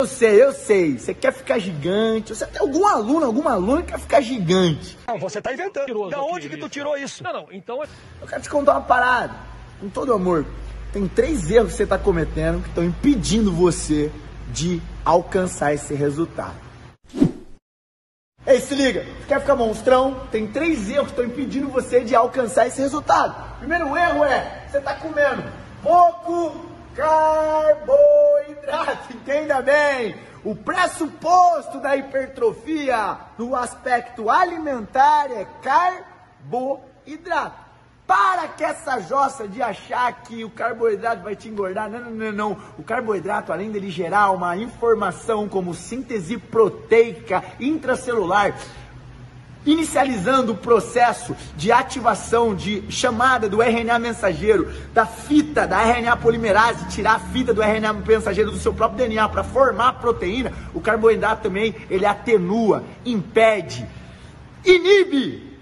Eu sei, eu sei. Você quer ficar gigante. Você tem algum aluno, alguma aluna que quer ficar gigante. Não, você tá inventando. Da onde que tu tirou isso? Não, não, então é. Eu quero te contar uma parada. Com todo amor. Tem três erros que você está cometendo que estão impedindo você de alcançar esse resultado. Ei, se liga, quer ficar monstrão? Tem três erros que estão impedindo você de alcançar esse resultado. Primeiro erro é, você está comendo pouco carboidrato, entenda bem. O pressuposto da hipertrofia no aspecto alimentar é carboidrato. Para que essa jossa de achar que o carboidrato vai te engordar. Não, não, não, não. O carboidrato, além dele gerar uma informação como síntese proteica intracelular, inicializando o processo de ativação, de chamada do RNA mensageiro, da fita da RNA polimerase, tirar a fita do RNA mensageiro do seu próprio DNA para formar a proteína, o carboidrato também ele atenua, impede, inibe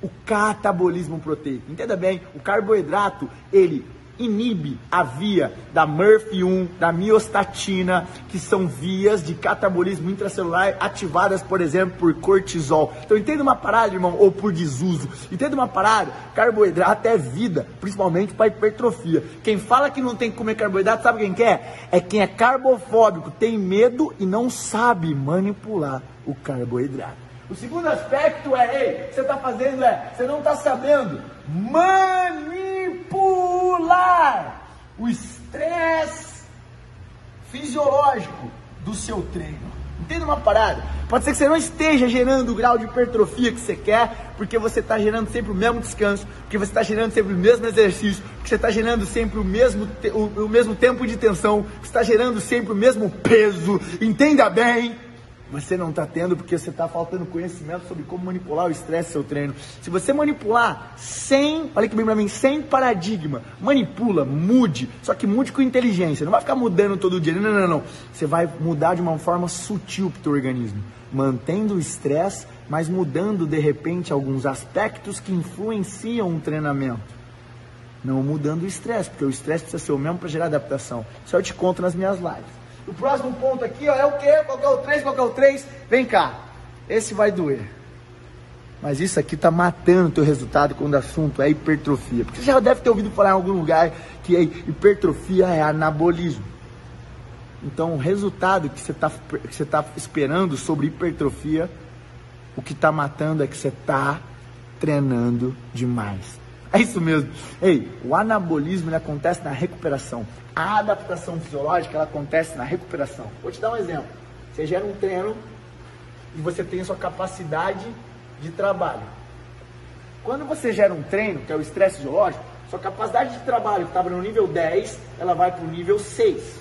o catabolismo proteico. Entenda bem, o carboidrato, ele inibe a via da MRF1, da miostatina, que são vias de catabolismo intracelular ativadas, por exemplo, por cortisol. Então entenda uma parada, irmão, ou por desuso. Entenda uma parada, carboidrato é vida, principalmente para hipertrofia. Quem fala que não tem que comer carboidrato, sabe quem quer? É? é quem é carbofóbico, tem medo e não sabe manipular o carboidrato. O segundo aspecto é, ei, você está fazendo é, você não está sabendo manipular o estresse fisiológico do seu treino. Entenda uma parada? Pode ser que você não esteja gerando o grau de hipertrofia que você quer, porque você está gerando sempre o mesmo descanso, porque você está gerando sempre o mesmo exercício, porque você está gerando sempre o mesmo, o, o mesmo tempo de tensão, que você está gerando sempre o mesmo peso. Entenda bem você não está tendo porque você está faltando conhecimento sobre como manipular o estresse do seu treino. Se você manipular sem, olha que bem para mim, sem paradigma, manipula, mude, só que mude com inteligência. Não vai ficar mudando todo dia. Não, não, não. Você vai mudar de uma forma sutil para o teu organismo, mantendo o estresse, mas mudando de repente alguns aspectos que influenciam o treinamento. Não mudando o estresse, porque o estresse precisa ser o mesmo para gerar adaptação. Isso eu te conto nas minhas lives. O próximo ponto aqui ó, é o quê? Qual que é o 3? Qual que é o 3? Vem cá. Esse vai doer. Mas isso aqui está matando o teu resultado quando o assunto é hipertrofia. Porque você já deve ter ouvido falar em algum lugar que hipertrofia é anabolismo. Então, o resultado que você está tá esperando sobre hipertrofia, o que está matando é que você está treinando demais. É isso mesmo. Ei, o anabolismo ele acontece na recuperação. A adaptação fisiológica ela acontece na recuperação. Vou te dar um exemplo. Você gera um treino e você tem a sua capacidade de trabalho. Quando você gera um treino, que é o estresse fisiológico, sua capacidade de trabalho que estava no nível 10, ela vai para o nível 6.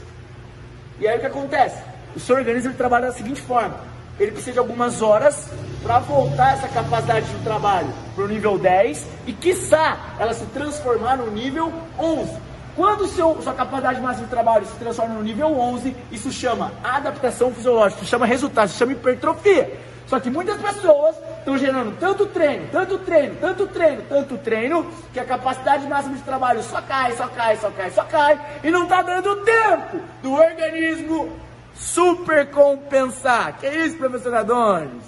E aí o que acontece? O seu organismo ele trabalha da seguinte forma: ele precisa de algumas horas para voltar essa capacidade de trabalho para o nível 10 e, quiçá, ela se transformar no nível 11. Quando seu, sua capacidade máxima de trabalho se transforma no nível 11, isso chama adaptação fisiológica, isso chama resultado, isso chama hipertrofia. Só que muitas pessoas estão gerando tanto treino, tanto treino, tanto treino, tanto treino, que a capacidade máxima de trabalho só cai, só cai, só cai, só cai, e não está dando tempo do organismo supercompensar. Que é isso, professor Adonis?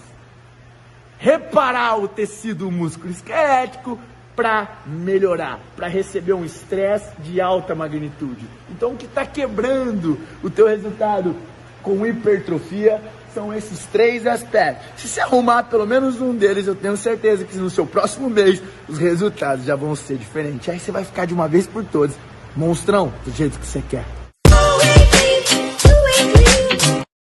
Reparar o tecido músculo esquelético para melhorar, para receber um estresse de alta magnitude. Então, o que está quebrando o teu resultado com hipertrofia são esses três aspectos. Se você arrumar pelo menos um deles, eu tenho certeza que no seu próximo mês os resultados já vão ser diferentes. Aí você vai ficar de uma vez por todas monstrão do jeito que você quer.